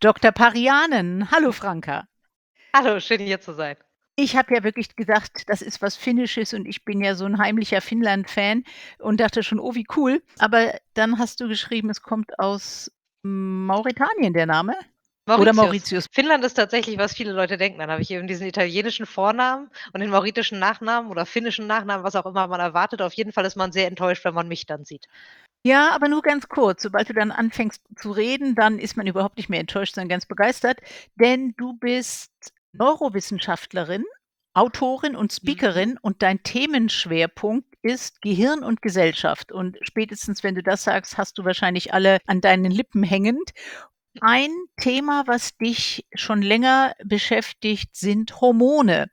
Dr. Parianen. Hallo Franka. Hallo, schön hier zu sein. Ich habe ja wirklich gedacht, das ist was Finnisches und ich bin ja so 'n heimlicher Finnland-Fan und dachte schon: „Oh, wie cool.“ Aber dann hast du geschrieben, es kommt aus Mauretanien der Name? Oder Mauritius. Mauritius? Finnland ist tatsächlich, was viele Leute denken. Dann habe ich eben diesen italienischen Vornamen und den mauritischen Nachnamen oder finnischen Nachnamen, was auch immer man erwartet. Auf jeden Fall ist man sehr enttäuscht, wenn man mich dann sieht. Ja, aber nur ganz kurz. Sobald du dann anfängst zu reden, dann ist man überhaupt nicht mehr enttäuscht, sondern ganz begeistert, denn du bist Neurowissenschaftlerin, Autorin und Mhm. Speakerin und dein Themenschwerpunkt ist Gehirn und Gesellschaft. Und spätestens, wenn du das sagst, hast du wahrscheinlich alle an deinen Lippen hängend. Ein Thema, was dich schon länger beschäftigt, sind Hormone.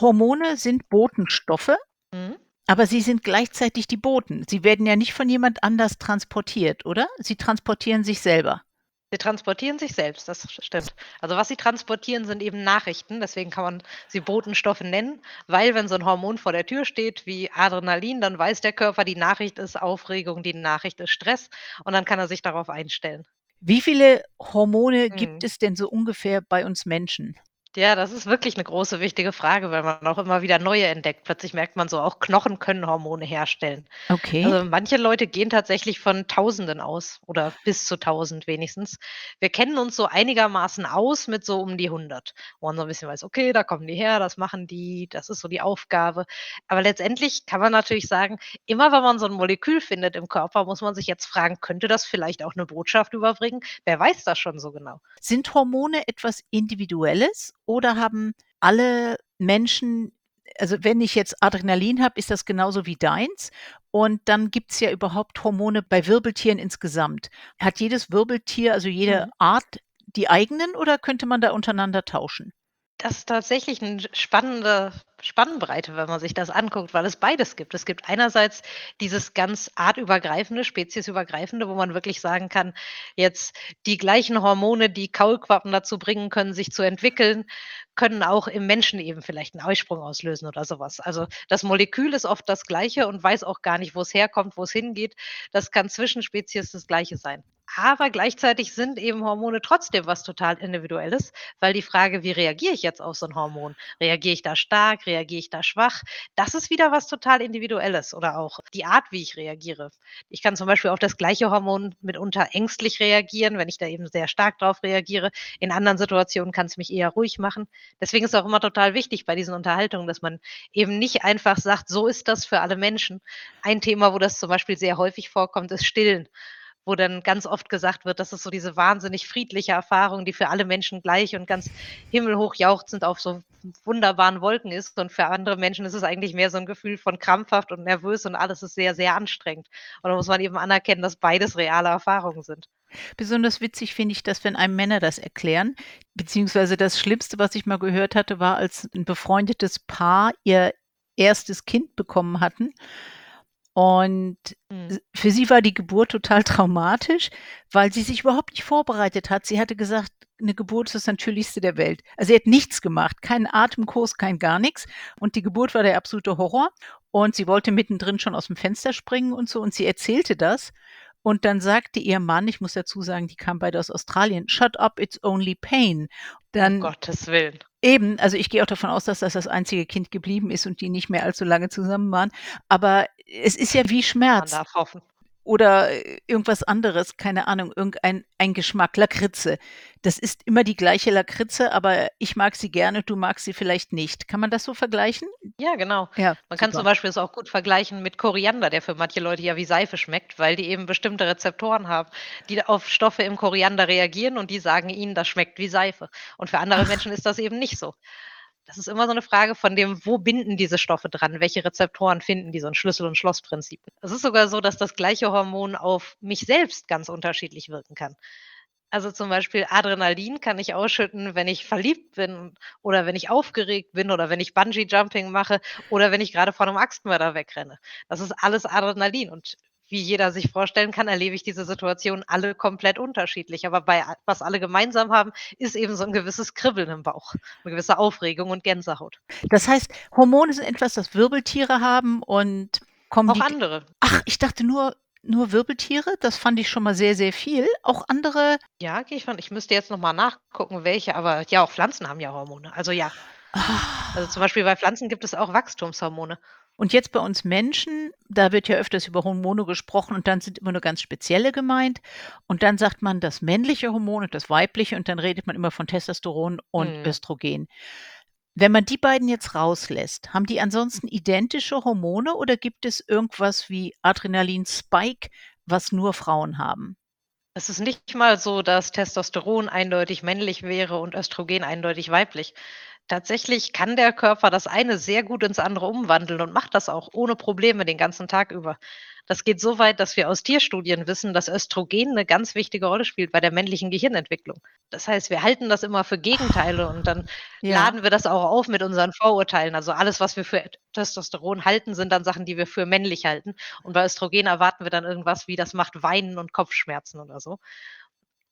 Hormone sind Botenstoffe, Mhm. Aber sie sind gleichzeitig die Boten. Sie werden ja nicht von jemand anders transportiert, oder? Sie transportieren sich selber. Sie transportieren sich selbst, das st stimmt. Also, was sie transportieren, sind eben Nachrichten, deswegen kann man sie Botenstoffe nennen, weil wenn so 'n Hormon vor der Tür steht wie Adrenalin, dann weiß der Körper, die Nachricht ist Aufregung, die Nachricht ist Stress und dann kann er sich darauf einstellen. Wie viele Hormone gibt Mhm. es denn so ungefähr bei uns Menschen? Ja, das ist wirklich 'ne große wichtige Frage, weil man auch immer wieder neue entdeckt. Plötzlich merkt man so, auch Knochen können Hormone herstellen. Okay. Also, manche Leute gehen tatsächlich von Tausenden aus oder bis zu 1.000 wenigstens. Wir kennen uns so einigermaßen aus mit so um die 100, wo man so 'n bisschen weiß: „Okay, da kommen die her, das machen die, das ist so die Aufgabe.“ Aber letztendlich kann man natürlich sagen, immer wenn man so 'n Molekül findet im Körper, muss man sich jetzt fragen: „Könnte das vielleicht auch 'ne Botschaft überbringen?“ Wer weiß das schon so genau? Sind Hormone etwas Individuelles oder haben alle Menschen also, wenn ich jetzt Adrenalin habe, ist das genauso wie deins und dann gibt's ja überhaupt Hormone bei Wirbeltieren insgesamt. Hat jedes Wirbeltier, also jede Mhm. Art, die eigenen oder könnte man da untereinander tauschen? Das ist tatsächlich 'n spannende Spannbreite, wenn man sich das anguckt, weil es beides gibt. Es gibt einerseits dieses ganz artübergreifende, speziesübergreifende, wo man wirklich sagen kann, jetzt die gleichen Hormone, die Kaulquappen dazu bringen können, sich zu entwickeln, können auch im Menschen eben vielleicht 'n Eisprung auslösen oder so was. Also, das Molekül ist oft das Gleiche und weiß auch gar nicht, wo's herkommt, wo's hingeht. Das kann zwischen Spezies das Gleiche sein. Aber gleichzeitig sind eben Hormone trotzdem was total Individuelles, weil die Frage: „Wie reagiere ich jetzt auf so 'n Hormon? Reagiere ich da stark, reagiere ich da schwach?“ Das ist wieder was total Individuelles oder auch die Art, wie ich reagiere. Ich kann zum Beispiel auf das gleiche Hormon mitunter ängstlich reagieren, wenn ich da eben sehr stark drauf reagiere. In anderen Situationen kann's mich eher ruhig machen. Deswegen ist auch immer total wichtig bei diesen Unterhaltungen, dass man eben nicht einfach sagt: „So ist das für alle Menschen.“ Ein Thema, wo das zum Beispiel sehr häufig vorkommt, ist Stillen, wo dann ganz oft gesagt wird, das ist so diese wahnsinnig friedliche Erfahrung, die für alle Menschen gleich und ganz himmelhoch jauchzend auf so wunderbaren Wolken ist. Und für andere Menschen ist es eigentlich mehr so 'n Gefühl von krampfhaft und nervös und alles ist sehr, sehr anstrengend. Und da muss man eben anerkennen, dass beides reale Erfahrungen sind. Besonders witzig finde ich das, wenn einem Männer das erklären, beziehungsweise das Schlimmste, was ich mal gehört hatte, war, als 'n befreundetes Paar ihr 1. Kind bekommen hatten. Und Mhm. für sie war die Geburt total traumatisch, weil sie sich überhaupt nicht vorbereitet hat. Sie hatte gesagt, 'ne Geburt ist das Natürlichste der Welt. Also, sie hat nichts gemacht, keinen Atemkurs, kein gar nix. Und die Geburt war der absolute Horror. Und sie wollte mittendrin schon aus'm Fenster springen und so und sie erzählte das. Und dann sagte ihr Mann ich muss dazu sagen, die kamen beide aus Australien: „Shut up, it's only pain.“ Um Dann Gottes Willen. Eben, also, ich gehe auch davon aus, dass das das einzige Kind geblieben ist und die nicht mehr allzu lange zusammen waren. Aber es ist ja wie Man Schmerz darf hoffen. Oder irgendwas anderes, keine Ahnung, irgendein ein Geschmack, Lakritze. Das ist immer die gleiche Lakritze, aber ich mag sie gerne, du magst sie vielleicht nicht. Kann man das so vergleichen? Ja, genau. Ja, Man kann zum super. Beispiel es auch gut vergleichen mit Koriander, der für manche Leute ja wie Seife schmeckt, weil die eben bestimmte Rezeptoren haben, die auf Stoffe im Koriander reagieren und die sagen ihnen, das schmeckt wie Seife. Und für andere Ach. Menschen ist das eben nicht so. Das ist immer so 'ne Frage von dem, wo binden diese Stoffe dran? Welche Rezeptoren finden die? So 'n Schlüssel und Schloss-Prinzip. Es ist sogar so, dass das gleiche Hormon auf mich selbst ganz unterschiedlich wirken kann. Also, zum Beispiel Adrenalin kann ich ausschütten, wenn ich verliebt bin oder wenn ich aufgeregt bin oder wenn ich Bungee-Jumping mache oder wenn ich grade vor 'nem Axtmörder wegrenne. Das ist alles Adrenalin und wie jeder sich vorstellen kann, erlebe ich diese Situation alle komplett unterschiedlich. Aber bei was alle gemeinsam haben, ist eben so 'n gewisses Kribbeln im Bauch, 'ne gewisse Aufregung und Gänsehaut. Das heißt, Hormone sind etwas, das Wirbeltiere haben und kommen Auch andere. ach, ich dachte nur Nur Wirbeltiere? Das fand ich schon mal sehr, sehr viel. Auch andere Ja, gehe ich von ich müsste jetzt noch mal nachgucken, welche, aber ja, auch Pflanzen haben ja Hormone. Also ja. Also, zum Ah. Beispiel bei Pflanzen gibt es auch Wachstumshormone. Und jetzt bei uns Menschen, da wird ja öfters über Hormone gesprochen und dann sind immer nur ganz spezielle gemeint. Und dann sagt man das männliche Hormon und das weibliche und dann redet man immer von Testosteron und Mhm. Östrogen. Wenn man die beiden jetzt rauslässt, haben die ansonsten identische Hormone oder gibt es irgendwas wie Adrenalin-Spike, was nur Frauen haben? Es ist nicht mal so, dass Testosteron eindeutig männlich wäre und Östrogen eindeutig weiblich. Tatsächlich kann der Körper das eine sehr gut ins andere umwandeln und macht das auch ohne Probleme den ganzen Tag über. Das geht so weit, dass wir aus Tierstudien wissen, dass Östrogen 'ne ganz wichtige Rolle spielt bei der männlichen Gehirnentwicklung. Das heißt, wir halten das immer für Gegenteile und dann Ja. laden wir das auch auf mit unseren Vorurteilen. Also, alles, was wir für Testosteron halten, sind dann Sachen, die wir für männlich halten. Und bei Östrogen erwarten wir dann irgendwas wie, das macht Weinen und Kopfschmerzen oder so.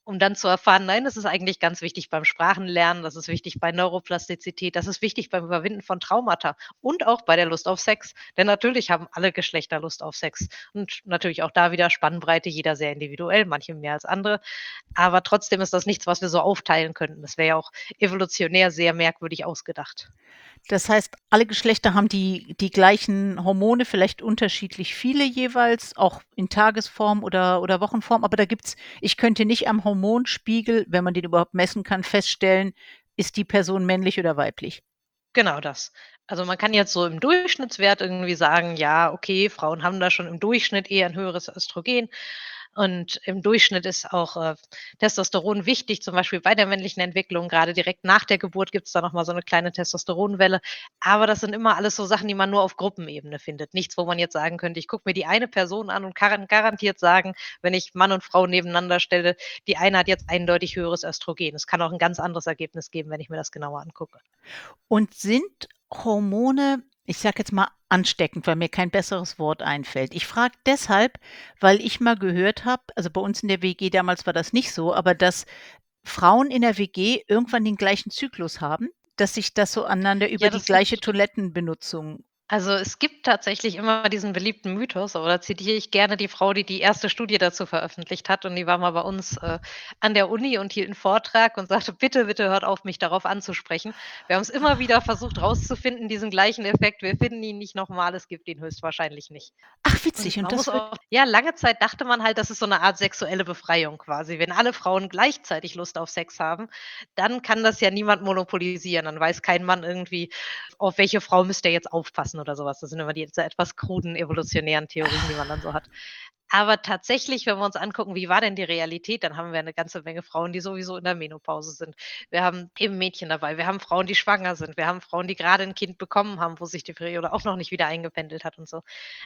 Um dann zu erfahren, nein, das ist eigentlich ganz wichtig beim Sprachenlernen, das ist wichtig bei Neuroplastizität, das ist wichtig beim Überwinden von Traumata und auch bei der Lust auf Sex. Denn natürlich haben alle Geschlechter Lust auf Sex und natürlich auch da wieder Spannbreite, jeder sehr individuell, manche mehr als andere. Aber trotzdem ist das nichts, was wir so aufteilen könnten. Das wäre ja auch evolutionär sehr merkwürdig ausgedacht. Das heißt, alle Geschlechter haben die die gleichen Hormone, vielleicht unterschiedlich viele jeweils, auch in Tagesform oder oder Wochenform, aber da gibt's ich könnte nicht am Hormonspiegel, wenn man den überhaupt messen kann, feststellen, ist die Person männlich oder weiblich? Genau das. Also, man kann jetzt so im Durchschnittswert irgendwie sagen: „Ja, okay, Frauen haben da schon im Durchschnitt eher 'n höheres Östrogen.“ Und im Durchschnitt ist auch, äh, Testosteron wichtig, zum Beispiel bei der männlichen Entwicklung. Grade direkt nach der Geburt gibt's da noch mal so 'ne kleine Testosteronwelle. Aber das sind immer alles so Sachen, die man nur auf Gruppenebene findet. Nichts, wo man jetzt sagen könnte: „Ich gucke mir die eine Person an und kann garantiert sagen, wenn ich Mann und Frau nebeneinander stelle, die eine hat jetzt eindeutig höheres Östrogen.“ Es kann auch 'n ganz anderes Ergebnis geben, wenn ich mir das genauer angucke. Und sind Hormone, ich sage jetzt mal, ansteckend, weil mir kein besseres Wort einfällt? Ich frage deshalb, weil ich mal gehört habe also, bei uns in der WG damals war das nicht so, aber dass Frauen in der WG irgendwann den gleichen Zyklus haben, dass sich das so aneinander über Ja, die gleiche Toilettenbenutzung Also, es gibt tatsächlich immer diesen beliebten Mythos, aber da zitiere ich gerne die Frau, die die 1. Studie dazu veröffentlicht hat und die war mal bei uns, äh, an der Uni und hielt 'n Vortrag und sagte: „Bitte, bitte hört auf, mich darauf anzusprechen. Wir haben's immer wieder versucht rauszufinden, diesen gleichen Effekt. Wir finden ihn nicht noch mal, es gibt ihn höchstwahrscheinlich nicht.“ Ach Und witzig, und muss das auch ja, lange Zeit dachte man halt, das ist so 'ne Art sexuelle Befreiung quasi. Wenn alle Frauen gleichzeitig Lust auf Sex haben, dann kann das ja niemand monopolisieren. Dann weiß kein Mann irgendwie, auf welche Frau müsste er jetzt aufpassen oder so was. Das sind immer die etwas kruden evolutionären Theorien, die man dann so hat. Aber tatsächlich, wenn wir uns angucken, wie war denn die Realität, dann haben wir 'ne ganze Menge Frauen, die sowieso in der Menopause sind. Wir haben eben Mädchen dabei, wir haben Frauen, die schwanger sind, wir haben Frauen, die grade 'n Kind bekommen haben, wo sich die Periode auch noch nicht wieder eingependelt hat und so.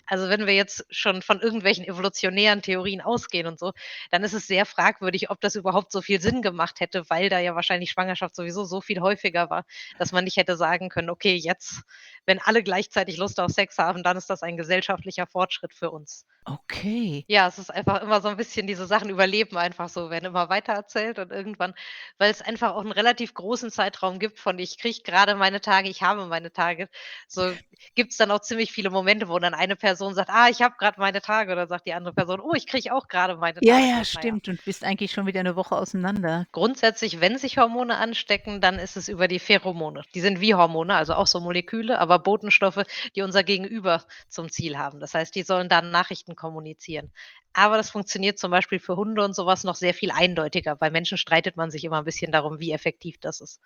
Also, wenn wir jetzt schon von irgendwelchen evolutionären Theorien ausgehen und so, dann ist es sehr fragwürdig, ob das überhaupt so viel Sinn gemacht hätte, weil da ja wahrscheinlich Schwangerschaft sowieso so viel häufiger war, dass man nicht hätte sagen können: „Okay, jetzt, wenn alle gleichzeitig Lust auf Sex haben, dann ist das ein gesellschaftlicher Fortschritt für uns.“ Okay. Ja, es ist einfach immer so 'n bisschen diese Sachen überleben einfach so, werden immer weitererzählt und irgendwann weil's einfach auch 'n relativ großen Zeitraum gibt von: „Ich kriege grade meine Tage, ich habe meine Tage“, so gibt's dann auch ziemlich viele Momente, wo dann eine Person sagt: „Ah, ich habe grad meine Tage.“ Und dann sagt die andere Person: „Oh, ich kriege auch grade meine Ja, Tage.“ ja, Na ja. stimmt und bist eigentlich schon wieder 'ne Woche auseinander. Grundsätzlich, wenn sich Hormone anstecken, dann ist es über die Pheromone. Die sind wie Hormone, also auch so Moleküle, aber Botenstoffe, die unser Gegenüber zum Ziel haben. Das heißt, die sollen dann Nachrichten kommunizieren. Aber das funktioniert zum Beispiel für Hunde und so was noch sehr viel eindeutiger. Bei Menschen streitet man sich immer 'n bisschen darum, wie effektiv das ist.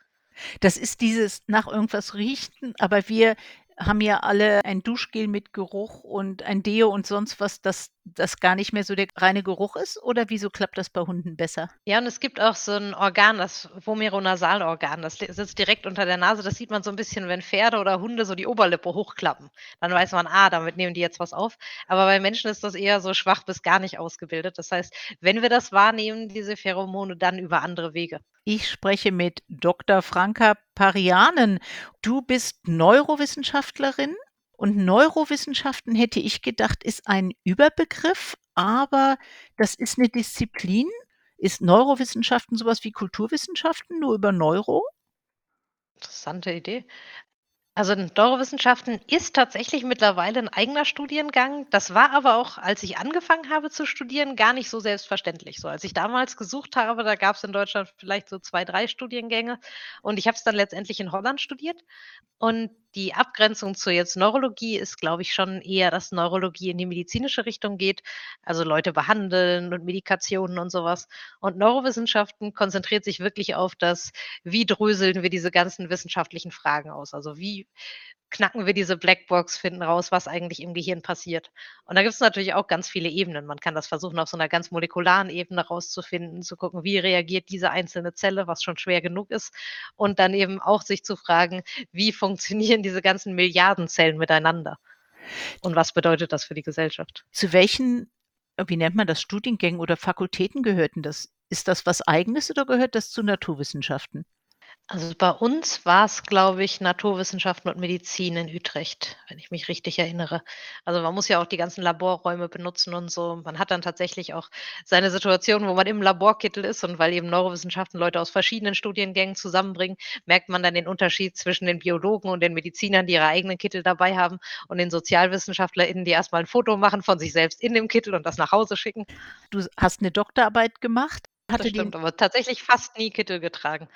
Das ist dieses nach irgendwas riechen, aber wir haben ja alle ein Duschgel mit Geruch und ein Deo und sonst was, dass das gar nicht mehr so der reine Geruch ist oder wieso klappt das bei Hunden besser? Ja, und es gibt auch so 'n Organ, das Vomeronasalorgan, das sitzt direkt unter der Nase. Das sieht man so 'n bisschen, wenn Pferde oder Hunde so die Oberlippe hochklappen. Dann weiß man: „Ah, damit nehmen die jetzt was auf.“ Aber bei Menschen ist das eher so schwach bis gar nicht ausgebildet. Das heißt, wenn wir das wahrnehmen, diese Pheromone, dann über andere Wege. Ich spreche mit Doktor Franka Parianen. Du bist Neurowissenschaftlerin und Neurowissenschaften, hätte ich gedacht, ist ein Überbegriff, aber das ist 'ne Disziplin? Ist Neurowissenschaften so was wie Kulturwissenschaften, nur über Neuro? Interessante Idee. Also Neurowissenschaften ist tatsächlich mittlerweile 'n eigener Studiengang. Das war aber auch, als ich angefangen habe zu studieren, gar nicht so selbstverständlich so. Als ich damals gesucht habe, da gab's in Deutschland vielleicht so 2, 3 Studiengänge und ich habe es dann letztendlich in Holland studiert. Und die Abgrenzung zu jetzt Neurologie ist, glaube ich, schon eher, dass Neurologie in die medizinische Richtung geht, also Leute behandeln und Medikationen und so was. Und Neurowissenschaften konzentriert sich wirklich auf das: Wie dröseln wir diese ganzen wissenschaftlichen Fragen aus? Also, wie knacken wir diese Blackbox, finden raus, was eigentlich im Gehirn passiert? Und da gibt's natürlich auch ganz viele Ebenen. Man kann das versuchen, auf so 'ner ganz molekularen Ebene rauszufinden, zu gucken, wie reagiert diese einzelne Zelle, was schon schwer genug ist. Und dann eben auch sich zu fragen: Wie funktionieren diese ganzen Milliarden Zellen miteinander? Und was bedeutet das für die Gesellschaft? Zu welchen, äh, wie nennt man das, Studiengängen oder Fakultäten gehört 'n das? Ist das was Eigenes oder gehört das zu Naturwissenschaften? Also, bei uns war's, glaube ich, Naturwissenschaften und Medizin in Utrecht, wenn ich mich richtig erinnere. Also, man muss ja auch die ganzen Laborräume benutzen und so. Man hat dann tatsächlich auch seine Situation, wo man im Laborkittel ist und weil eben Neurowissenschaften Leute aus verschiedenen Studiengängen zusammenbringen, merkt man dann den Unterschied zwischen den Biologen und den Medizinern, die ihre eigenen Kittel dabei haben und den SozialwissenschaftlerInnen, die erst mal 'n Foto machen von sich selbst in dem Kittel und das nach Hause schicken. Du hast 'ne Doktorarbeit gemacht. Das Hatte die stimmt, aber tatsächlich fast nie Kittel getragen.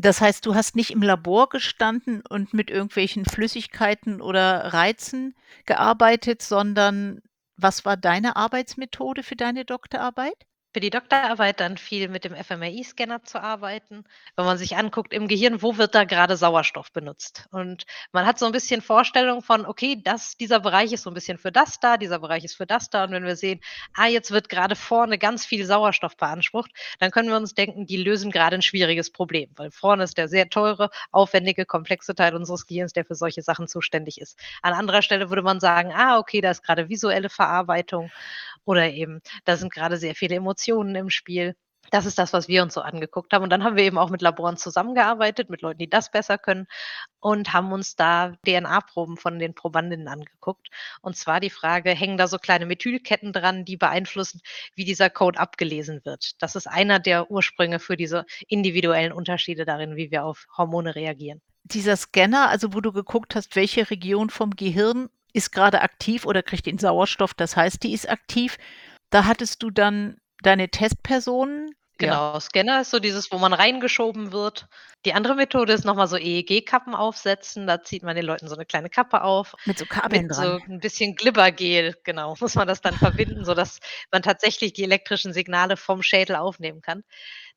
Das heißt, du hast nicht im Labor gestanden und mit irgendwelchen Flüssigkeiten oder Reizen gearbeitet, sondern was war deine Arbeitsmethode für deine Doktorarbeit? Für die Doktorarbeit dann viel mit dem fMRI-Scanner zu arbeiten. Wenn man sich anguckt im Gehirn, wo wird da grade Sauerstoff benutzt? Und man hat so 'n bisschen Vorstellung von: „Okay, das dieser Bereich ist so 'n bisschen für das da, dieser Bereich ist für das da.“ Und wenn wir sehen: „Ah, jetzt wird grade vorne ganz viel Sauerstoff beansprucht“, dann können wir uns denken, die lösen grade 'n schwieriges Problem, weil vorne ist der sehr teure, aufwendige, komplexe Teil unseres Gehirns, der für solche Sachen zuständig ist. An anderer Stelle würde man sagen: „Ah, okay, da ist grade visuelle Verarbeitung oder eben da sind grade sehr viele Emotionen im Spiel.“ Das ist das, was wir uns so angeguckt haben. Und dann haben wir eben auch mit Laboren zusammengearbeitet, mit Leuten, die das besser können und haben uns da DNA-Proben von den Probandinnen angeguckt. Und zwar die Frage: Hängen da so kleine Methylketten dran, die beeinflussen, wie dieser Code abgelesen wird? Das ist einer der Ursprünge für diese individuellen Unterschiede darin, wie wir auf Hormone reagieren. Dieser Scanner, also wo du geguckt hast, welche Region vom Gehirn ist grade aktiv oder kriegt den Sauerstoff, das heißt, die ist aktiv. Da hattest du dann deine Testpersonen? Ja. Genau, Scanner ist so dieses, wo man reingeschoben wird. Die andere Methode ist noch mal so EEG-Kappen aufsetzen. Da zieht man den Leuten so 'ne kleine Kappe auf Mit so Kabeln mit dran. so 'n bisschen Glibbergel, genau, muss man das dann verbinden, sodass man tatsächlich die elektrischen Signale vom Schädel aufnehmen kann.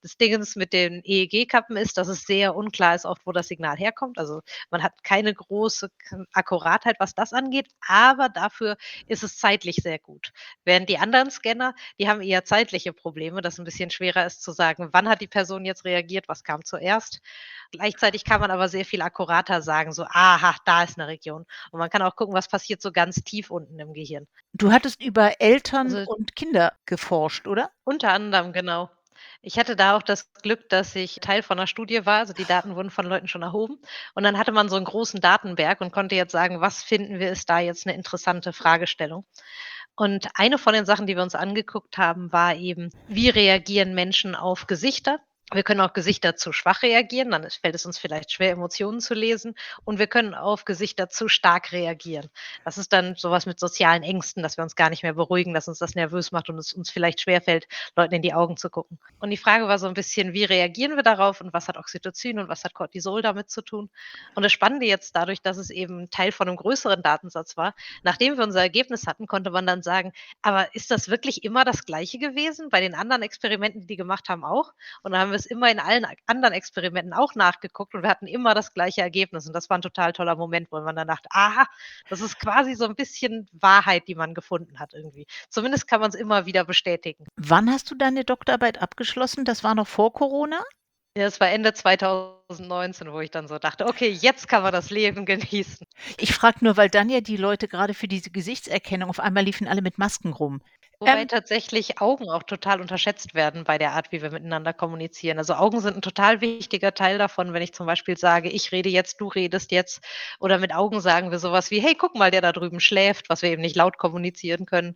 Das Dingens mit den EEG-Kappen ist, dass es sehr unklar ist oft, wo das Signal herkommt. Also, man hat keine große Akkuratheit, was das angeht, aber dafür ist es zeitlich sehr gut. Während die anderen Scanner, die haben eher zeitliche Probleme, dass 'n bisschen schwerer ist zu sagen: „Wann hat die Person jetzt reagiert? Was kam zuerst?“ Gleichzeitig kann man aber sehr viel akkurater sagen, so: „Aha, da ist 'ne Region.“ Und man kann auch gucken, was passiert so ganz tief unten im Gehirn. Du hattest über Eltern Also und Kinder geforscht, oder? Unter anderem, genau. Ich hatte da auch das Glück, dass ich Teil von 'ner Studie war. Also, die Daten wurden von Leuten schon erhoben. Und dann hatte man so 'n großen Datenberg und konnte jetzt sagen: „Was finden wir, ist da jetzt 'ne interessante Fragestellung?“ Und eine von den Sachen, die wir uns angeguckt haben, war eben: Wie reagieren Menschen auf Gesichter? Wir können auf Gesichter zu schwach reagieren, dann fällt es uns vielleicht schwer, Emotionen zu lesen. Und wir können auf Gesichter zu stark reagieren. Das ist dann so was mit sozialen Ängsten, dass wir uns gar nicht mehr beruhigen, dass uns das nervös macht und es uns vielleicht schwerfällt, Leuten in die Augen zu gucken. Und die Frage war so 'n bisschen: Wie reagieren wir darauf und was hat Oxytocin und was hat Cortisol damit zu tun? Und das Spannende jetzt dadurch, dass es eben Teil von 'nem größeren Datensatz war, nachdem wir unser Ergebnis hatten, konnte man dann sagen: „Aber ist das wirklich immer das Gleiche gewesen? Bei den anderen Experimenten, die die gemacht haben, auch?“ Und dann haben wir's immer in allen anderen Experimenten auch nachgeguckt und wir hatten immer das gleiche Ergebnis. Und das war 'n total toller Moment, wo man dann dachte: „Aha, das ist quasi so 'n bisschen Wahrheit, die man gefunden hat irgendwie.“ Zumindest kann man's immer wieder bestätigen. Wann hast du deine Doktorarbeit abgeschlossen? Das war noch vor Corona? Ja, es war Ende 2019, wo ich dann so dachte: „Okay, jetzt kann man das Leben genießen.“ Ich frage nur, weil dann ja die Leute grade für diese Gesichtserkennung auf einmal liefen alle mit Masken rum. Wobei Ähm tatsächlich Augen auch total unterschätzt werden bei der Art, wie wir miteinander kommunizieren. Also, Augen sind 'n total wichtiger Teil davon, wenn ich zum Beispiel sage: „Ich rede jetzt, du redest jetzt.“ Oder mit Augen sagen wir so was wie: „Hey, guck mal, der da drüben schläft“, was wir eben nicht laut kommunizieren können.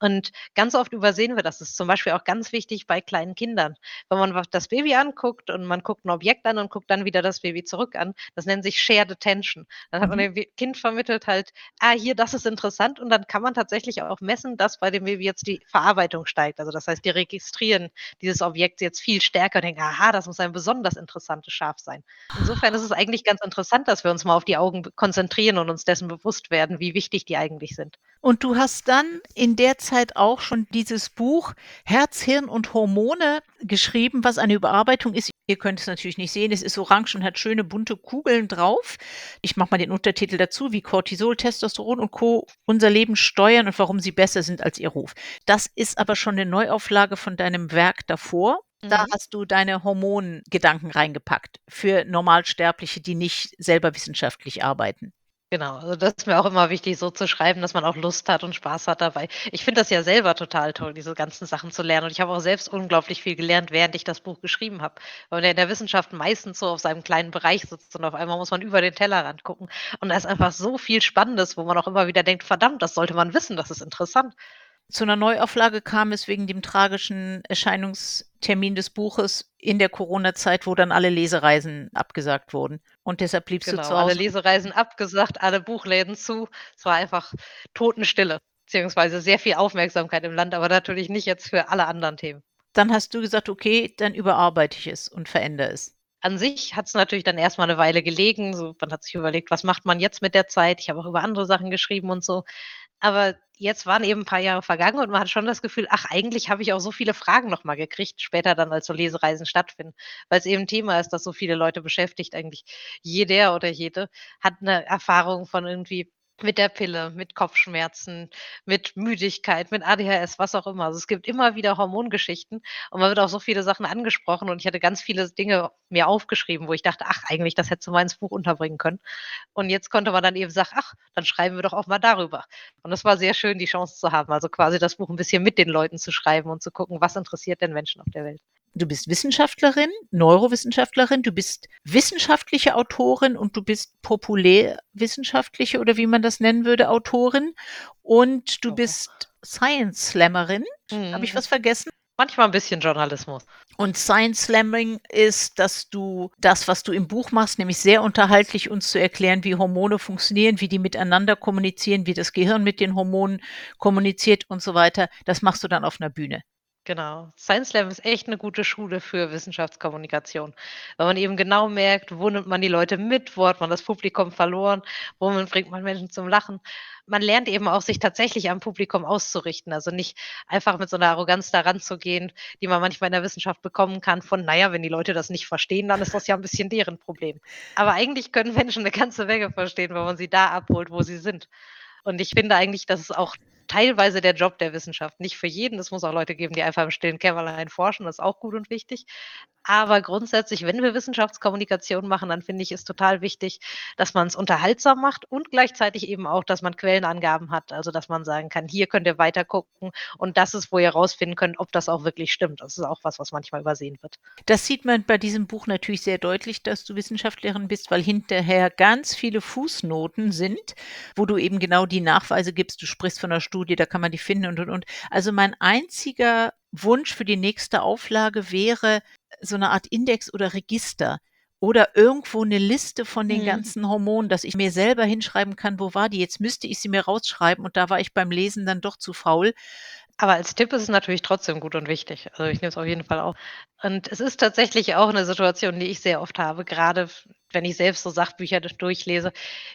Und ganz oft übersehen wir das. Das ist zum Beispiel auch ganz wichtig bei kleinen Kindern. Wenn man das Baby anguckt und man guckt 'n Objekt an und guckt dann wieder das Baby zurück an, das nennt sich Shared Attention. Dann hat man Mhm. dem Kind vermittelt halt: „Ah, hier, das ist interessant.“ Und dann kann man tatsächlich auch messen, dass bei dem Baby jetzt die Verarbeitung steigt. Also, das heißt, die registrieren dieses Objekt jetzt viel stärker und denken: „Aha, das muss ein besonders interessantes Schaf sein.“ Insofern ist es eigentlich ganz interessant, dass wir uns mal auf die Augen konzentrieren und uns dessen bewusst werden, wie wichtig die eigentlich sind. Und du hast dann in der Zeit auch schon dieses Buch „Herz, Hirn und Hormone“ geschrieben, was eine Überarbeitung ist. Ihr könnt es natürlich nicht sehen, es ist orange und hat schöne bunte Kugeln drauf. Ich mache mal den Untertitel dazu: „Wie Cortisol, Testosteron und Co. unser Leben steuern und warum sie besser sind als ihr Ruf.“ Das ist aber schon 'ne Neuauflage von deinem Werk davor. Da Mhm. hast du deine Hormongedanken reingepackt für Normalsterbliche, die nicht selber wissenschaftlich arbeiten. Genau, also, das ist mir auch immer wichtig, so zu schreiben, dass man auch Lust hat und Spaß hat dabei. Ich finde das ja selber total toll, diese ganzen Sachen zu lernen und ich habe auch selbst unglaublich viel gelernt, während ich das Buch geschrieben habe. Weil man ja in der Wissenschaft meistens so auf seinem kleinen Bereich sitzt und auf einmal muss man über den Tellerrand gucken. Und da ist einfach so viel Spannendes, wo man auch immer wieder denkt: „Verdammt, das sollte man wissen, das ist interessant.“ Zu 'ner Neuauflage kam es wegen dem tragischen Erscheinungstermin des Buches in der Corona-Zeit, wo dann alle Lesereisen abgesagt wurden. Und deshalb bliebst du Genau, zu alle Hause Lesereisen abgesagt, alle Buchläden zu. Es war einfach Totenstille, beziehungsweise sehr viel Aufmerksamkeit im Land, aber natürlich nicht jetzt für alle anderen Themen. Dann hast du gesagt: „Okay, dann überarbeite ich es und verändere es.“ An sich hat's natürlich dann erst mal 'ne Weile gelegen, so man hat sich überlegt: „Was macht man jetzt mit der Zeit?“ Ich habe auch über andere Sachen geschrieben und so. Aber jetzt waren eben 'n paar Jahre vergangen und man hat schon das Gefühl: „Ach, eigentlich habe ich auch so viele Fragen noch mal gekriegt“, später dann, als so Lesereisen stattfinden, weil's eben 'n Thema ist, das so viele Leute beschäftigt. Eigentlich jeder oder jede hat 'ne Erfahrung von irgendwie mit der Pille, mit Kopfschmerzen, mit Müdigkeit, mit ADHS, was auch immer. Also, es gibt immer wieder Hormongeschichten und man wird auf so viele Sachen angesprochen und ich hatte ganz viele Dinge mir aufgeschrieben, wo ich dachte: „Ach, eigentlich, das hättest du mal ins Buch unterbringen können.“ Und jetzt konnte man dann eben sagen: „Ach, dann schreiben wir doch auch mal darüber.“ Und das war sehr schön, die Chance zu haben, also, quasi das Buch 'n bisschen mit den Leuten zu schreiben und zu gucken, was interessiert denn Menschen auf der Welt. Du bist Wissenschaftlerin, Neurowissenschaftlerin, du bist wissenschaftliche Autorin und du bist populärwissenschaftliche oder wie man das nennen würde, Autorin und du Oh. bist Science Slammerin. Habe ich Mhm. was vergessen? Manchmal 'n bisschen Journalismus. Und Science Slamming ist, dass du das, was du im Buch machst, nämlich sehr unterhaltlich uns zu erklären, wie Hormone funktionieren, wie die miteinander kommunizieren, wie das Gehirn mit den Hormonen kommuniziert und so weiter, das machst du dann auf 'ner Bühne. Genau. Science Slam ist echt 'ne gute Schule für Wissenschaftskommunikation, weil man eben genau merkt, wo nimmt man die Leute mit, wo hat man das Publikum verloren, womit bringt man Menschen zum Lachen. Man lernt eben auch, sich tatsächlich am Publikum auszurichten, also, nicht einfach mit so 'ner Arroganz da ranzugehen, die man manchmal in der Wissenschaft bekommen kann von: „Na ja, wenn die Leute das nicht verstehen, dann ist das ja 'n bisschen deren Problem.“ Aber eigentlich können Menschen 'ne ganze Menge verstehen, wenn man sie da abholt, wo sie sind. Und ich finde eigentlich, das ist auch teilweise der Job der Wissenschaft. Nicht für jeden, es muss auch Leute geben, die einfach im stillen Kämmerlein forschen, das ist auch gut und wichtig. Aber grundsätzlich, wenn wir Wissenschaftskommunikation machen, dann finde ich es total wichtig, dass man's unterhaltsam macht und gleichzeitig eben auch, dass man Quellenangaben hat, also, dass man sagen kann: „Hier könnt ihr weiter gucken und das ist, wo ihr rausfinden könnt, ob das auch wirklich stimmt.“ Das ist auch was, was manchmal übersehen wird. Das sieht man bei diesem Buch natürlich sehr deutlich, dass du Wissenschaftlerin bist, weil hinterher ganz viele Fußnoten sind, wo du eben genau die Nachweise gibst. Du sprichst von 'ner Studie, da kann man die finden und, und, und. Also, mein einziger Wunsch für die nächste Auflage wäre so 'ne Art Index oder Register oder irgendwo 'ne Liste von den Mhm. ganzen Hormonen, dass ich mir selber hinschreiben kann, wo war die? Jetzt müsste ich sie mir rausschreiben und da war ich beim Lesen dann doch zu faul. Aber als Tipp ist es natürlich trotzdem gut und wichtig. Also, ich nehme es auf jeden Fall auf. Und es ist tatsächlich auch 'ne Situation, die ich sehr oft habe, grade f wenn ich selbst so Sachbücher durchlese.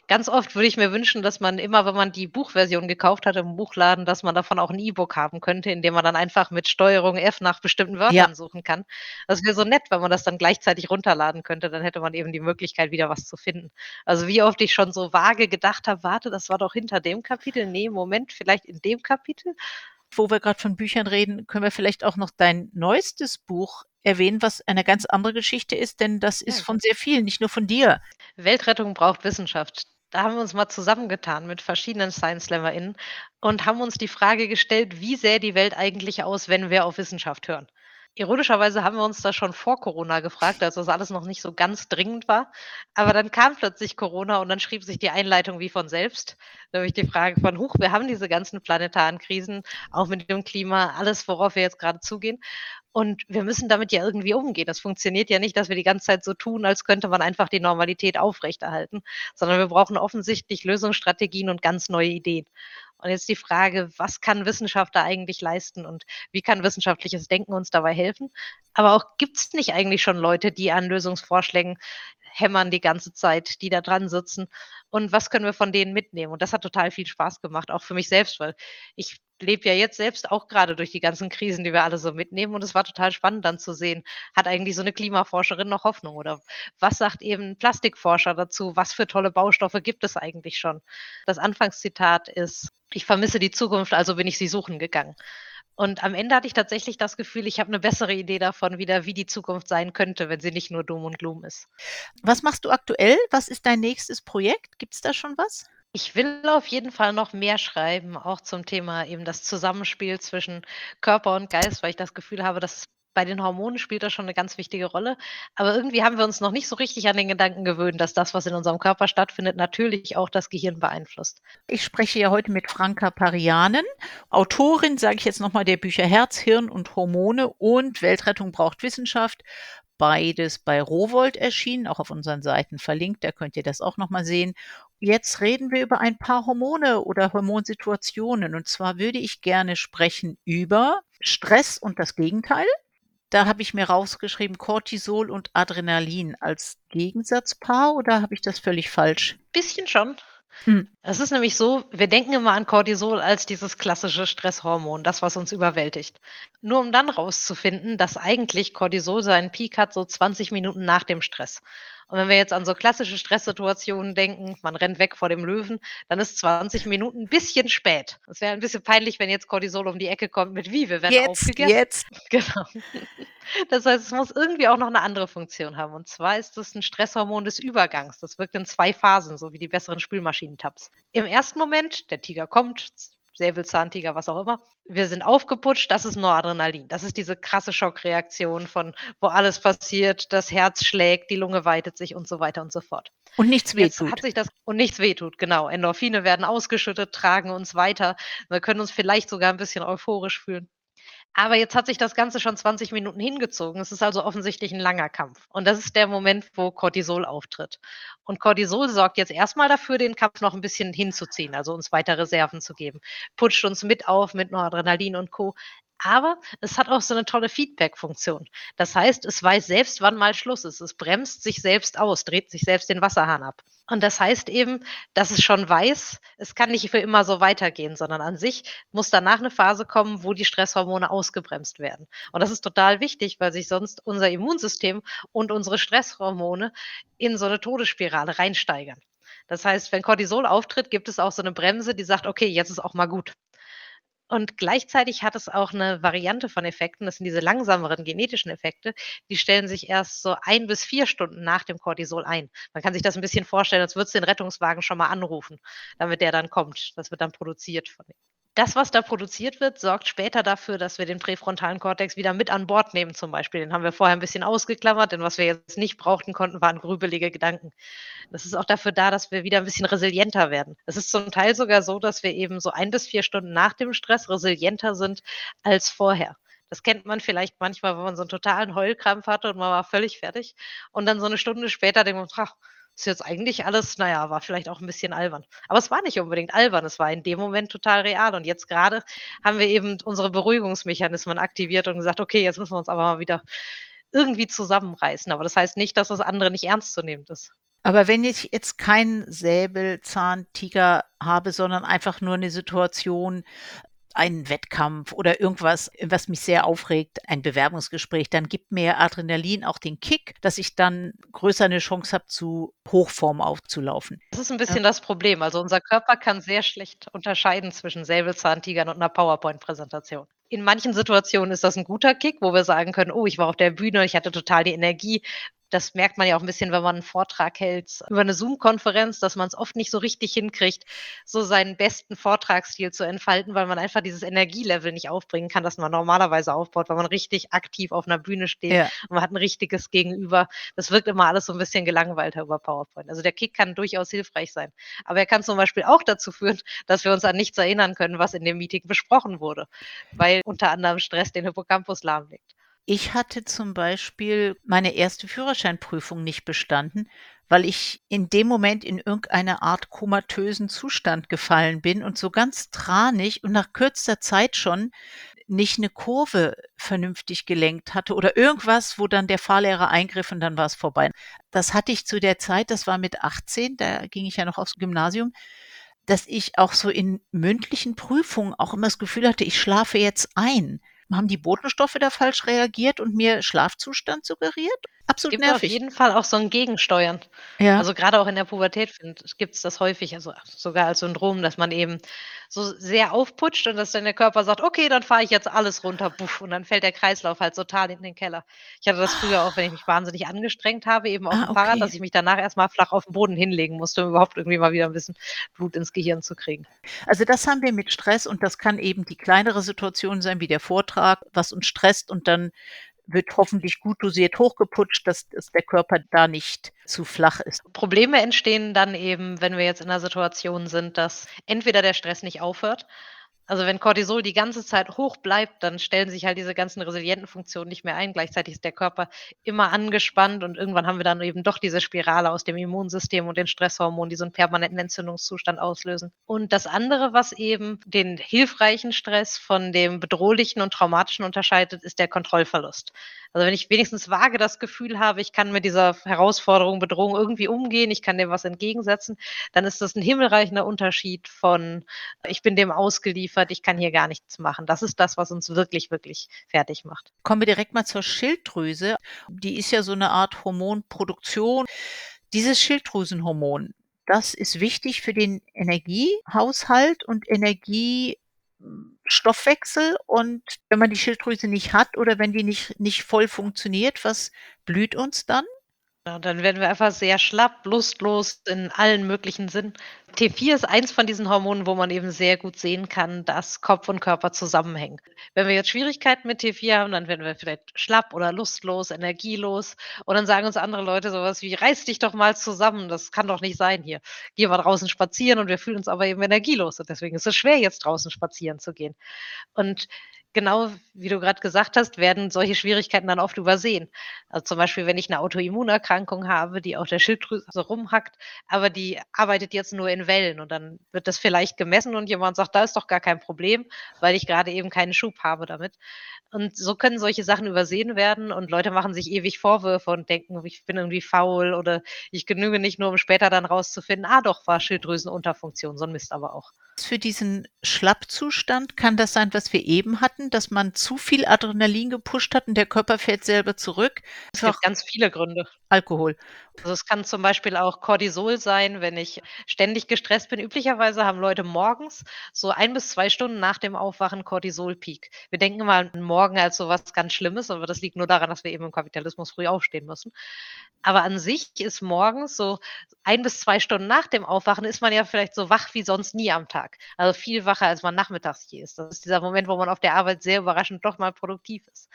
Ganz oft würde ich mir wünschen, dass man immer, wenn man die Buchversion gekauft hat im Buchladen, dass man davon auch 'n E-Book haben könnte, in dem man dann einfach mit Steuerung F nach bestimmten Ja. Wörtern suchen kann. Das wäre so nett, wenn man das dann gleichzeitig runterladen könnte, dann hätte man eben die Möglichkeit, wieder was zu finden. Also, wie oft ich schon so vage gedacht habe: „Warte, das war doch hinter dem Kapitel. Ne, Moment, vielleicht in dem Kapitel?“ Wo wir grad von Büchern reden, können wir vielleicht auch noch dein neuestes Buch erwähnen, was eine ganz andere Geschichte ist, denn das ist von sehr vielen, nicht nur von dir. Weltrettung braucht Wissenschaft. Da haben wir uns mal zusammengetan mit verschiedenen Science-SlammerInnen und haben uns die Frage gestellt: „Wie sähe die Welt eigentlich aus, wenn wir auf Wissenschaft hören?“ Ironischerweise haben wir uns das schon vor Corona gefragt, als das alles noch nicht so ganz dringend war. Aber dann kam plötzlich Corona und dann schrieb sich die Einleitung wie von selbst. Nämlich die Frage von: „Huch, wir haben diese ganzen planetaren Krisen, auch mit dem Klima, alles, worauf wir jetzt gerade zugehen. Und wir müssen damit ja irgendwie umgehen. Das funktioniert ja nicht, dass wir die ganze Zeit so tun, als könnte man einfach die Normalität aufrechterhalten, sondern wir brauchen offensichtlich Lösungsstrategien und ganz neue Ideen.“ Und jetzt die Frage: Was kann Wissenschaft da eigentlich leisten und wie kann wissenschaftliches Denken uns dabei helfen? Aber auch gibt's nicht eigentlich schon Leute, die an Lösungsvorschlägen hämmern die ganze Zeit, die da dran sitzen? Und was können wir von denen mitnehmen? Und das hat total viel Spaß gemacht, auch für mich selbst, weil ich lebe ja jetzt selbst auch gerade durch die ganzen Krisen, die wir alle so mitnehmen und es war total spannend dann zu sehen, hat eigentlich so eine Klimaforscherin noch Hoffnung oder was sagt eben Plastikforscher dazu? Was für tolle Baustoffe gibt es eigentlich schon? Das Anfangszitat ist: „Ich vermisse die Zukunft, also bin ich sie suchen gegangen.“ Und am Ende hatte ich tatsächlich das Gefühl, ich habe 'ne bessere Idee davon wieder, wie die Zukunft sein könnte, wenn sie nicht nur Doom und Gloom ist. Was machst du aktuell? Was ist dein nächstes Projekt? Gibt's da schon was? Ich will auf jeden Fall noch mehr schreiben, auch zum Thema eben das Zusammenspiel zwischen Körper und Geist, weil ich das Gefühl habe, dass bei den Hormonen spielt das schon 'ne ganz wichtige Rolle. Aber irgendwie haben wir uns noch nicht so richtig an den Gedanken gewöhnt, dass das, was in unserem Körper stattfindet, natürlich auch das Gehirn beeinflusst. Ich spreche ja heute mit Franka Parianen, Autorin, sage ich jetzt noch mal, der Bücher „Herz, Hirn und Hormone“ und „Weltrettung braucht Wissenschaft“. Beides bei Rowohlt erschienen, auch auf unseren Seiten verlinkt, da könnt ihr das auch noch mal sehen. Jetzt reden wir über ein paar Hormone oder Hormonsituationen. Und zwar würde ich gerne sprechen über Stress und das Gegenteil. Da habe ich mir rausgeschrieben Cortisol und Adrenalin als Gegensatzpaar oder habe ich das völlig falsch? Bisschen schon. Hm. Es ist nämlich so, wir denken immer an Cortisol als dieses klassische Stresshormon, das, was uns überwältigt. Nur um dann rauszufinden, dass eigentlich Cortisol seinen Peak hat so 20 Minuten nach dem Stress. Und wenn wir jetzt an so klassische Stresssituationen denken, man rennt weg vor dem Löwen, dann ist 20 Minuten 'n bisschen spät. Es wäre ein bisschen peinlich, wenn jetzt Cortisol um die Ecke kommt mit: „Wie, wir werden Jetzt, aufgegessen?“ jetzt. Genau. Das heißt, es muss irgendwie auch noch 'ne andere Funktion haben. Und zwar ist das 'n Stresshormon des Übergangs. Das wirkt in 2 Phasen, so wie die besseren Spülmaschinentabs. Im ersten Moment, der Tiger kommt, Säbelzahntiger, was auch immer. Wir sind aufgeputscht, das ist Noradrenalin. Das ist diese krasse Schockreaktion von wo alles passiert, das Herz schlägt, die Lunge weitet sich und so weiter und so fort. Und nichts Jetzt hat wehtut. sich das und nichts wehtut, genau. Endorphine werden ausgeschüttet, tragen uns weiter. Wir können uns vielleicht sogar 'n bisschen euphorisch fühlen. Aber jetzt hat sich das Ganze schon 20 Minuten hingezogen. Es ist also offensichtlich 'n langer Kampf. Und das ist der Moment, wo Cortisol auftritt. Und Cortisol sorgt jetzt erst mal dafür, den Kampf noch 'n bisschen hinzuziehen, also uns weiter Reserven zu geben. Putscht uns mit auf mit Noradrenalin und Co. Aber es hat auch so 'ne tolle Feedbackfunktion. Das heißt, es weiß selbst, wann mal Schluss ist. Es bremst sich selbst aus, dreht sich selbst den Wasserhahn ab. Und das heißt eben, dass es schon weiß, es kann nicht für immer so weitergehen, sondern an sich muss danach 'ne Phase kommen, wo die Stresshormone ausgebremst werden. Und das ist total wichtig, weil sich sonst unser Immunsystem und unsere Stresshormone in so 'ne Todesspirale reinsteigern. Das heißt, wenn Cortisol auftritt, gibt es auch so 'ne Bremse, die sagt: „Okay, jetzt ist auch mal gut.“ Und gleichzeitig hat es auch 'ne Variante von Effekten. Das sind diese langsameren genetischen Effekte, die stellen sich erst so 1 bis 4 Stunden nach dem Cortisol ein. Man kann sich das 'n bisschen vorstellen, als würdest du den Rettungswagen schon mal anrufen, damit der dann kommt. Das wird dann produziert von dem. Das, was da produziert wird, sorgt später dafür, dass wir den präfrontalen Kortex wieder mit an Bord nehmen zum Beispiel. Den haben wir vorher 'n bisschen ausgeklammert, denn was wir jetzt nicht brauchten konnten, waren grübelige Gedanken. Das ist auch dafür da, dass wir wieder 'n bisschen resilienter werden. Es ist zum Teil sogar so, dass wir eben so 1 bis 4 Stunden nach dem Stress resilienter sind als vorher. Das kennt man vielleicht manchmal, wenn man so 'n totalen Heulkrampf hatte und man war völlig fertig. Und dann so 'ne Stunde später denkt man: „Ach, ist jetzt eigentlich alles na ja, war vielleicht auch 'n bisschen albern.“ Aber es war nicht unbedingt albern, es war in dem Moment total real. Und jetzt grade haben wir eben unsere Beruhigungsmechanismen aktiviert und gesagt: „Okay, jetzt müssen wir uns aber mal wieder irgendwie zusammenreißen.“ Aber das heißt nicht, dass das andere nicht ernstzunehmend ist. Aber wenn ich jetzt keinen Säbelzahntiger habe, sondern einfach nur 'ne Situation, einen Wettkampf oder irgendwas, was mich sehr aufregt, ein Bewerbungsgespräch, dann gibt mir Adrenalin auch den Kick, dass ich dann größer 'ne Chance habe, zu Hochform aufzulaufen. Das ist 'n Ja. bisschen das Problem. Also, unser Körper kann sehr schlecht unterscheiden zwischen Säbelzahntigern und 'ner PowerPoint-Präsentation. In manchen Situationen ist das 'n guter Kick, wo wir sagen können: „Oh, ich war auf der Bühne, ich hatte total die Energie.“ Das merkt man ja auch 'n bisschen, wenn man 'n Vortrag hält über 'ne Zoom-Konferenz, dass man's oft nicht so richtig hinkriegt, so seinen besten Vortragsstil zu entfalten, weil man einfach dieses Energielevel nicht aufbringen kann, das man normalerweise aufbaut, wenn man richtig aktiv auf 'ner Bühne steht Ja. und man hat 'n richtiges Gegenüber. Das wirkt immer alles so 'n bisschen gelangweilter über PowerPoint. Also, der Kick kann durchaus hilfreich sein. Aber er kann zum Beispiel auch dazu führen, dass wir uns an nichts erinnern können, was in dem Meeting besprochen wurde, weil unter anderem Stress den Hippocampus lahmlegt. Ich hatte zum Beispiel meine 1. Führerscheinprüfung nicht bestanden, weil ich in dem Moment in irgendeine Art komatösen Zustand gefallen bin und so ganz tranig und nach kürzester Zeit schon nicht 'ne Kurve vernünftig gelenkt hatte oder irgendwas, wo dann der Fahrlehrer eingriff und dann war's vorbei. Das hatte ich zu der Zeit, das war mit 18, da ging ich ja noch aufs Gymnasium, dass ich auch so in mündlichen Prüfungen auch immer das Gefühl hatte, ich schlafe jetzt ein. Haben die Botenstoffe da falsch reagiert und mir Schlafzustand suggeriert? Es Absolut gibt auf nervig. jeden Fall auch so 'n Gegensteuern. Ja. Also, grade auch in der Pubertät finde gibt's das häufig, also, sogar als Syndrom, dass man eben so sehr aufputscht und dass dann der Körper sagt: „Okay, dann fahre ich jetzt alles runter, buff“, und dann fällt der Kreislauf halt total in den Keller. Ich hatte das früher auch, wenn ich mich wahnsinnig angestrengt habe, eben Ah, auf'm Fahrrad, okay. dass ich mich danach erst mal flach auf 'n Boden hinlegen musste, um überhaupt irgendwie mal wieder 'n bisschen Blut ins Gehirn zu kriegen. Also, das haben wir mit Stress und das kann eben die kleinere Situation sein wie der Vortrag, was uns stresst und dann wird hoffentlich gut dosiert hochgeputscht, dass dass der Körper da nicht zu flach ist. Probleme entstehen dann eben, wenn wir jetzt in 'ner Situation sind, dass entweder der Stress nicht aufhört also, wenn Cortisol die ganze Zeit hoch bleibt, dann stellen sich halt diese ganzen resilienten Funktionen nicht mehr ein. Gleichzeitig ist der Körper immer angespannt und irgendwann haben wir dann eben doch diese Spirale aus dem Immunsystem und den Stresshormonen, die so 'n permanenten Entzündungszustand auslösen. Und das andere, was eben den hilfreichen Stress von dem bedrohlichen und traumatischen unterscheidet, ist der Kontrollverlust. Also, wenn ich wenigstens vage das Gefühl habe, ich kann mit dieser Herausforderung, Bedrohung irgendwie umgehen, ich kann dem was entgegensetzen, dann ist das 'n himmelreichender Unterschied von: „Ich bin dem ausgeliefert, ich kann hier gar nichts machen.“ Das ist das, was uns wirklich, wirklich fertigmacht. Kommen wir direkt mal zur Schilddrüse. Die ist ja so 'ne Art Hormonproduktion. Dieses Schilddrüsenhormon, das ist wichtig für den Energiehaushalt und Energie Stoffwechsel und wenn man die Schilddrüse nicht hat oder wenn die nicht nicht voll funktioniert, was blüht uns dann? Ja, dann werden wir einfach sehr schlapp, lustlos in allen möglichen Sinnen. T4 ist eins von diesen Hormonen, wo man eben sehr gut sehen kann, dass Kopf und Körper zusammenhängen. Wenn wir jetzt Schwierigkeiten mit T4 haben, dann werden wir vielleicht schlapp oder lustlos, energielos und dann sagen uns andere Leute so was wie: „Reiß dich doch mal zusammen, das kann doch nicht sein hier. Geh mal draußen spazieren“, und wir fühlen uns aber eben energielos und deswegen ist es schwer, jetzt draußen spazieren zu gehen. Und genau wie du grad gesagt hast, werden solche Schwierigkeiten dann oft übersehen. Also, zum Beispiel, wenn ich 'ne Autoimmunerkrankung habe, die auf der Schilddrüse rumhackt, aber die arbeitet jetzt nur in Wellen und dann wird das vielleicht gemessen und jemand sagt: „Da ist doch gar kein Problem, weil ich grade eben keinen Schub habe damit.“ Und so können solche Sachen übersehen werden und Leute machen sich ewig Vorwürfe und denken: „Ich bin irgendwie faul oder ich genüge nicht“, nur um später dann rauszufinden: „Ah doch, war Schilddrüsenunterfunktion“, so 'n Mist aber auch. Für diesen Schlappzustand kann das sein, was wir eben hatten, dass man zu viel Adrenalin gepusht hat und der Körper fährt selber zurück? Es gibt ganz viele Gründe. Alkohol. Also, es kann zum Beispiel auch Cortisol sein, wenn ich ständig gestresst bin. Üblicherweise haben Leute morgens so 1 bis 2 Stunden nach dem Aufwachen Cortisol-Peak. Wir denken an 'n Morgen als so was ganz Schlimmes, aber das liegt nur daran, dass wir eben im Kapitalismus früh aufstehen müssen. Aber an sich ist morgens so 1 bis 2 Stunden nach dem Aufwachen ist man ja vielleicht so wach wie sonst nie am Tag. Also, viel wacher, als man nachmittags je ist. Das ist dieser Moment, wo man auf der Arbeit sehr überraschend doch mal produktiv ist.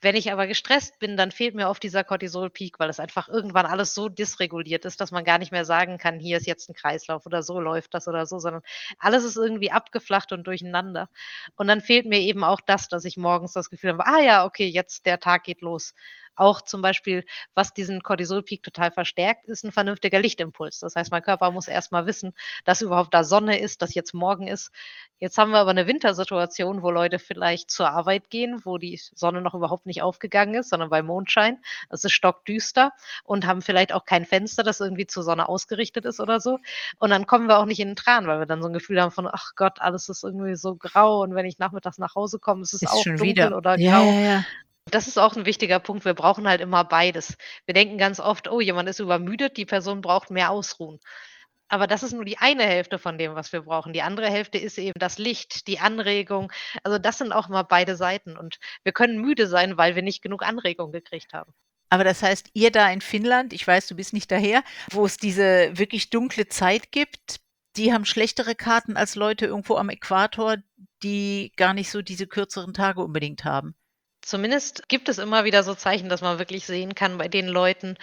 Wenn ich aber gestresst bin, dann fehlt mir oft dieser Cortisol-Peak, weil es einfach irgendwann alles so dysreguliert ist, dass man gar nicht mehr sagen kann: „Hier ist jetzt 'n Kreislauf“ oder „so läuft das“ oder so, sondern alles ist irgendwie abgeflacht und durcheinander. Und dann fehlt mir eben auch das, dass ich morgens das Gefühl habe: „Ah ja, okay, jetzt der Tag geht los.“ Auch zum Beispiel, was diesen Cortisol-Peak total verstärkt, ist 'n vernünftiger Lichtimpuls. Das heißt, mein Körper muss erst mal wissen, dass überhaupt da Sonne ist, dass jetzt morgen ist. Jetzt haben wir aber 'ne Wintersituation, wo Leute vielleicht zur Arbeit gehen, wo die Sonne noch überhaupt nicht aufgegangen ist, sondern bei Mondschein. Es ist stockdüster und haben vielleicht auch kein Fenster, das irgendwie zur Sonne ausgerichtet ist oder so. Und dann kommen wir auch nicht in 'n Tran, weil wir dann so 'n Gefühl haben von: „Ach Gott, alles ist irgendwie so grau und wenn ich nachmittags nach Hause komme, ist es Ist auch dunkel wieder oder ja, grau.“ ja, ja. Das ist auch 'n wichtiger Punkt. Wir brauchen halt immer beides. Wir denken ganz oft: „Oh, jemand ist übermüdet, die Person braucht mehr Ausruhen.“ Aber das ist nur die eine Hälfte von dem, was wir brauchen. Die andere Hälfte ist eben das Licht, die Anregung. Also, das sind auch immer beide Seiten und wir können müde sein, weil wir nicht genug Anregung gekriegt haben. Aber das heißt, ihr da in Finnland, ich weiß, du bist nicht daher, wo es diese wirklich dunkle Zeit gibt, die haben schlechtere Karten als Leute irgendwo am Äquator, die gar nicht so diese kürzeren Tage unbedingt haben. Zumindest gibt es immer wieder so Zeichen, dass man wirklich sehen kann bei den Leuten,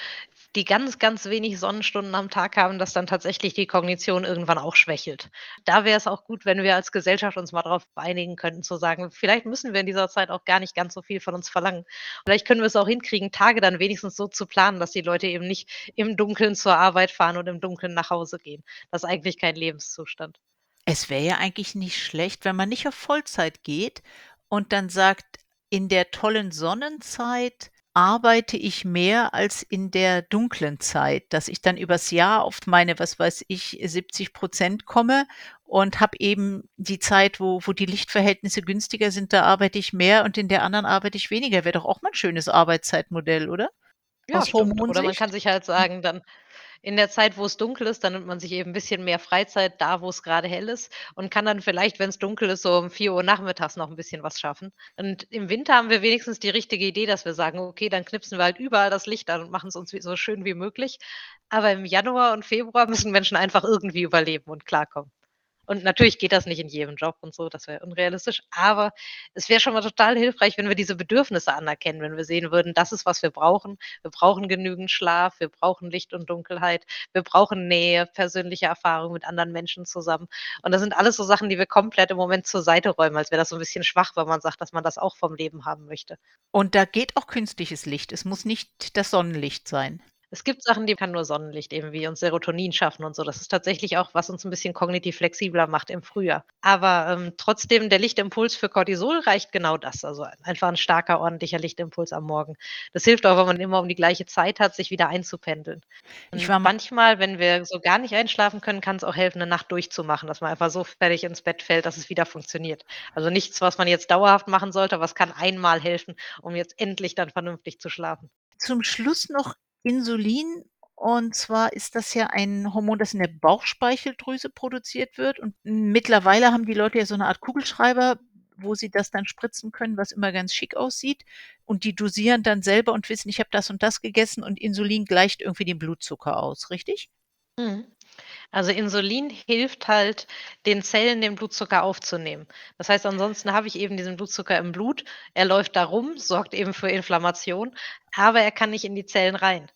die ganz, ganz wenig Sonnenstunden am Tag haben, dass dann tatsächlich die Kognition irgendwann auch schwächelt. Da wäre es auch gut, wenn wir als Gesellschaft uns mal darauf einigen könnten, zu sagen, vielleicht müssen wir in dieser Zeit auch gar nicht ganz so viel von uns verlangen. Vielleicht können wir es auch hinkriegen, Tage dann wenigstens so zu planen, dass die Leute eben nicht im Dunkeln zur Arbeit fahren und im Dunkeln nach Hause gehen. Das ist eigentlich kein Lebenszustand. Es wäre ja eigentlich nicht schlecht, wenn man nicht auf Vollzeit geht und dann sagt, in der tollen Sonnenzeit arbeite ich mehr als in der dunklen Zeit, dass ich dann übers Jahr auf meine, was weiß ich, 70 Prozent komme und habe eben die Zeit, wo, wo die Lichtverhältnisse günstiger sind, da arbeite ich mehr und in der anderen arbeite ich weniger. Wäre doch auch mal ein schönes Arbeitszeitmodell, oder? Ja, Aus stimmt. Oder man kann sich halt sagen, dann in der Zeit, wo es dunkel ist, dann nimmt man sich eben ein bisschen mehr Freizeit da, wo es gerade hell ist und kann dann vielleicht, wenn es dunkel ist, so um vier Uhr nachmittags noch ein bisschen was schaffen. Und im Winter haben wir wenigstens die richtige Idee, dass wir sagen: „Okay, dann knipsen wir halt überall das Licht an und machen es uns so schön wie möglich.“ Aber im Januar und Februar müssen Menschen einfach irgendwie überleben und klarkommen. Und natürlich geht das nicht in jedem Job und so, das wäre unrealistisch. Aber es wäre schon mal total hilfreich, wenn wir diese Bedürfnisse anerkennen, wenn wir sehen würden, das ist, was wir brauchen. Wir brauchen genügend Schlaf, wir brauchen Licht und Dunkelheit, wir brauchen Nähe, persönliche Erfahrung mit anderen Menschen zusammen. Und das sind alles so Sachen, die wir komplett im Moment zur Seite räumen, als wäre das so ein bisschen schwach, wenn man sagt, dass man das auch vom Leben haben möchte. Und da geht auch künstliches Licht. Es muss nicht das Sonnenlicht sein. Es gibt Sachen, die kann nur Sonnenlicht eben wie uns Serotonin schaffen und so. Das ist tatsächlich auch, was uns ein bisschen kognitiv flexibler macht im Frühjahr. Aber, ähm, trotzdem, der Lichtimpuls für Cortisol reicht genau das. Also, einfach ein starker, ordentlicher Lichtimpuls am Morgen. Das hilft auch, wenn man immer um die gleiche Zeit hat, sich wieder einzupendeln. Ich war manchmal, wenn wir so gar nicht einschlafen können, kann es auch helfen, eine Nacht durchzumachen, dass man einfach so fertig ins Bett fällt, dass es wieder funktioniert. Also, nichts, was man jetzt dauerhaft machen sollte, aber es kann einmal helfen, um jetzt endlich dann vernünftig zu schlafen. Zum Schluss noch Insulin, und zwar ist das ja ein Hormon, das in der Bauchspeicheldrüse produziert wird. Und mittlerweile haben die Leute ja so eine Art Kugelschreiber, wo sie das dann spritzen können, was immer ganz schick aussieht. Und die dosieren dann selber und wissen, ich habe das und das gegessen und Insulin gleicht irgendwie den Blutzucker aus, richtig? Mhm. Also Insulin hilft halt, den Zellen den Blutzucker aufzunehmen. Das heißt, ansonsten habe ich eben diesen Blutzucker im Blut. Er läuft da rum, sorgt eben für Inflammation, aber er kann nicht in die Zellen rein.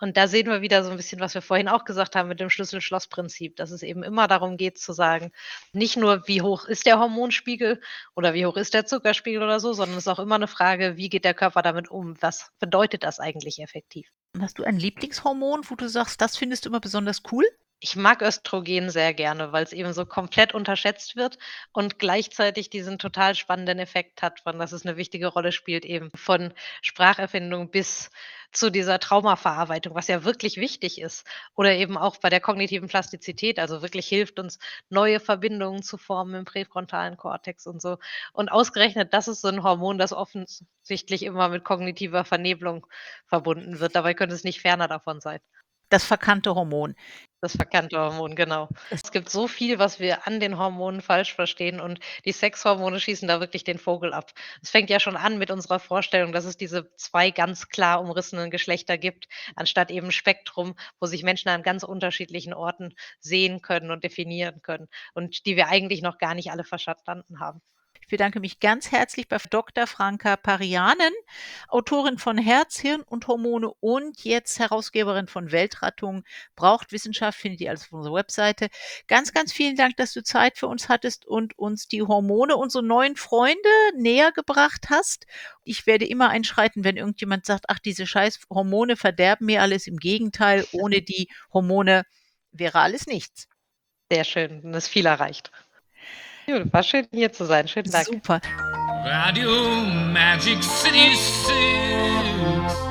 Und da sehen wir wieder so ein bisschen, was wir vorhin auch gesagt haben mit dem Schlüssel-Schloss-Prinzip, dass es eben immer darum geht zu sagen, nicht nur, wie hoch ist der Hormonspiegel oder wie hoch ist der Zuckerspiegel oder so, sondern es ist auch immer eine Frage, wie geht der Körper damit um? Was bedeutet das eigentlich effektiv? Hast du ein Lieblingshormon, wo du sagst, das findest du immer besonders cool? Ich mag Östrogen sehr gerne, weil es eben so komplett unterschätzt wird und gleichzeitig diesen total spannenden Effekt hat, von dass es eine wichtige Rolle spielt, eben von Spracherfindung bis zu dieser Traumaverarbeitung, was ja wirklich wichtig ist. Oder eben auch bei der kognitiven Plastizität, also wirklich hilft uns, neue Verbindungen zu formen im präfrontalen Kortex und so. Und ausgerechnet, das ist so ein Hormon, das offensichtlich immer mit kognitiver Vernebelung verbunden wird. Dabei könnte es nicht ferner davon sein. Das verkannte Hormon. Das verkannte Hormon, genau. Es gibt so viel, was wir an den Hormonen falsch verstehen und die Sexhormone schießen da wirklich den Vogel ab. Es fängt ja schon an mit unserer Vorstellung, dass es diese zwei ganz klar umrissenen Geschlechter gibt, anstatt eben Spektrum, wo sich Menschen an ganz unterschiedlichen Orten sehen können und definieren können und die wir eigentlich noch gar nicht alle verstanden haben. Ich bedanke mich ganz herzlich bei Dr. Franka Parianen, Autorin von Herz, Hirn und Hormone und jetzt Herausgeberin von Weltrettung. Braucht Wissenschaft, findet ihr alles auf unserer Webseite. Ganz, ganz vielen Dank, dass du Zeit für uns hattest und uns die Hormone, unsere neuen Freunde näher gebracht hast. Ich werde immer einschreiten, wenn irgendjemand sagt, ach, diese scheiß Hormone verderben mir alles. Im Gegenteil, ohne die Hormone wäre alles nichts. Sehr schön, das viel erreicht. Gut, war schön hier zu sein. Schönen Dank. Super. Radio Magic City 6.